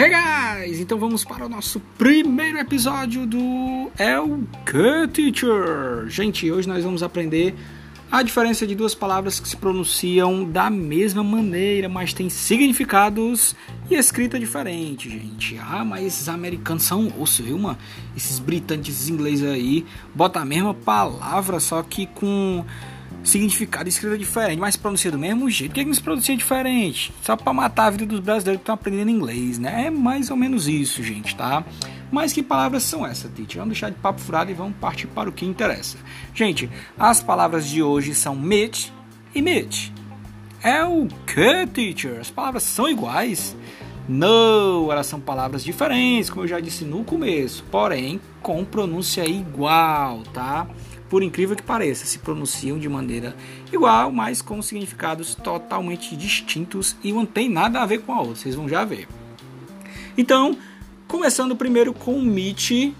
Hey guys! Então vamos para o nosso primeiro episódio do El Teacher. Gente, hoje nós vamos aprender a diferença de duas palavras que se pronunciam da mesma maneira, mas têm significados e escrita diferente, gente. Ah, mas esses americanos são osso, viu, mano? Esses britânicos ingleses aí botam a mesma palavra, só que com significado e escrita diferente, mas pronuncia do mesmo jeito. Por que, que não se pronuncia diferente? Só para matar a vida dos brasileiros que estão aprendendo inglês, né? É mais ou menos isso, gente, tá? Mas que palavras são essas, teacher? Vamos deixar de papo furado e vamos partir para o que interessa. Gente, as palavras de hoje são meet e meet. É o que, teacher? As palavras são iguais? Não, elas são palavras diferentes, como eu já disse no começo, porém com pronúncia igual, tá? Por incrível que pareça, se pronunciam de maneira igual, mas com significados totalmente distintos e não tem nada a ver com a outra, vocês vão já ver. Então, começando primeiro com o Meet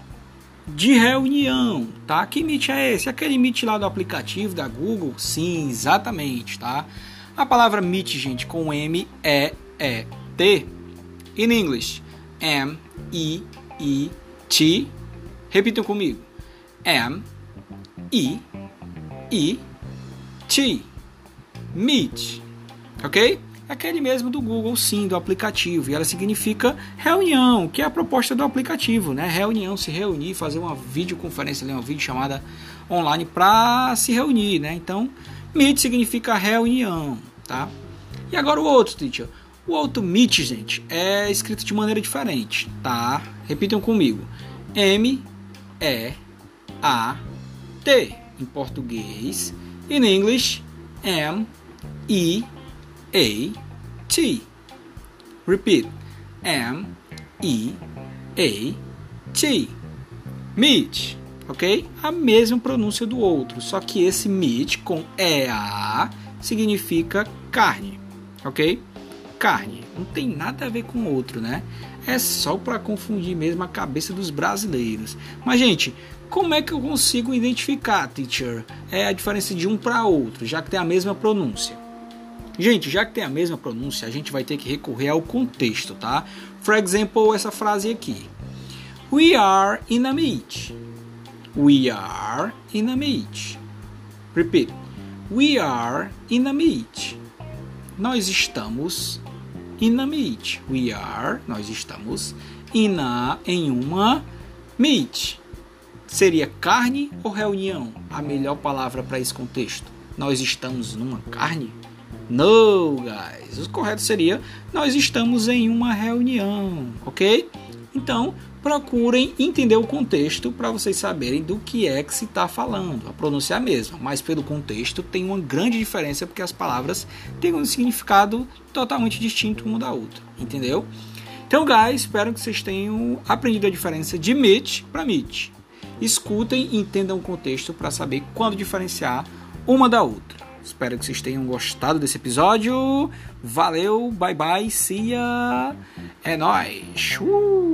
de reunião, tá? Que Meet é esse? Aquele Meet lá do aplicativo da Google? Sim, exatamente, tá? A palavra Meet, gente, com M é E T. In English, M E E T. Repitam comigo. M e e T Meet, ok? Aquele mesmo do Google, sim, do aplicativo. E ela significa reunião, que é a proposta do aplicativo, né? Reunião, se reunir, fazer uma videoconferência, uma videochamada online para se reunir, né? Então, Meet significa reunião, tá? E agora o outro, teacher. O outro Meet, gente, é escrito de maneira diferente, tá? Repitam comigo. M, E, A, Em português. In English, M E A T. Repeat. M E A T. Meat, ok? A mesma pronúncia do outro, só que esse meat com EA significa carne, ok? Carne, não tem nada a ver com o outro, né? É só para confundir mesmo a cabeça dos brasileiros. Mas, gente, como é que eu consigo identificar, teacher, é a diferença de um para outro, já que tem a mesma pronúncia? Gente, já que tem a mesma pronúncia, a gente vai ter que recorrer ao contexto, tá? For example, essa frase aqui. We are in a meet. We are in a meet. Repeat. We are in a meet. Nós estamos in a meet. We are, nós estamos in a, em uma meet. Seria carne ou reunião a melhor palavra para esse contexto? Nós estamos numa carne? No, guys. O correto seria nós estamos em uma reunião, ok? Então, procurem entender o contexto para vocês saberem do que é que se está falando. A pronúncia é a mesma, mas pelo contexto tem uma grande diferença porque as palavras têm um significado totalmente distinto uma da outra, entendeu? Então, guys, espero que vocês tenham aprendido a diferença de meet para meet escutem e entendam o contexto para saber quando diferenciar uma da outra. Espero que vocês tenham gostado desse episódio. Valeu, bye bye, see ya. É nóis. Uh!